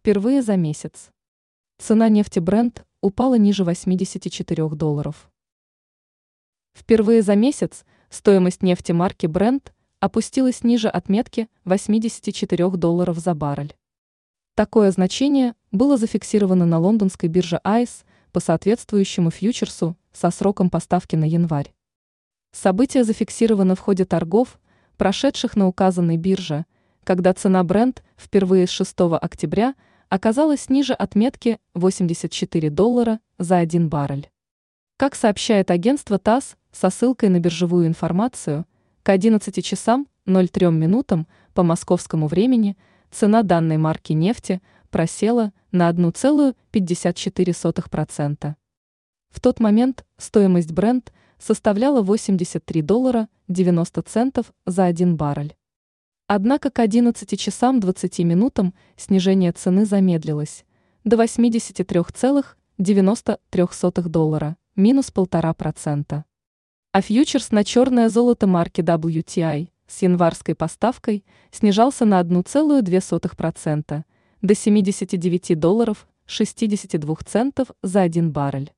впервые за месяц. Цена нефти Brent упала ниже 84 долларов. Впервые за месяц стоимость нефти марки Brent опустилась ниже отметки 84 долларов за баррель. Такое значение было зафиксировано на лондонской бирже ICE по соответствующему фьючерсу со сроком поставки на январь. Событие зафиксировано в ходе торгов, прошедших на указанной бирже, когда цена Brent впервые с 6 октября оказалась ниже отметки 84 доллара за один баррель. Как сообщает агентство ТАСС со ссылкой на биржевую информацию, к 11 часам 03 минутам по московскому времени цена данной марки нефти просела на 1,54%. В тот момент стоимость Brent составляла 83 доллара 90 центов за один баррель. Однако к 11 часам 20 минутам снижение цены замедлилось до 83,93 доллара, минус 1,5%. А фьючерс на черное золото марки WTI с январской поставкой снижался на 1,2% до 79 долларов 62 центов за один баррель.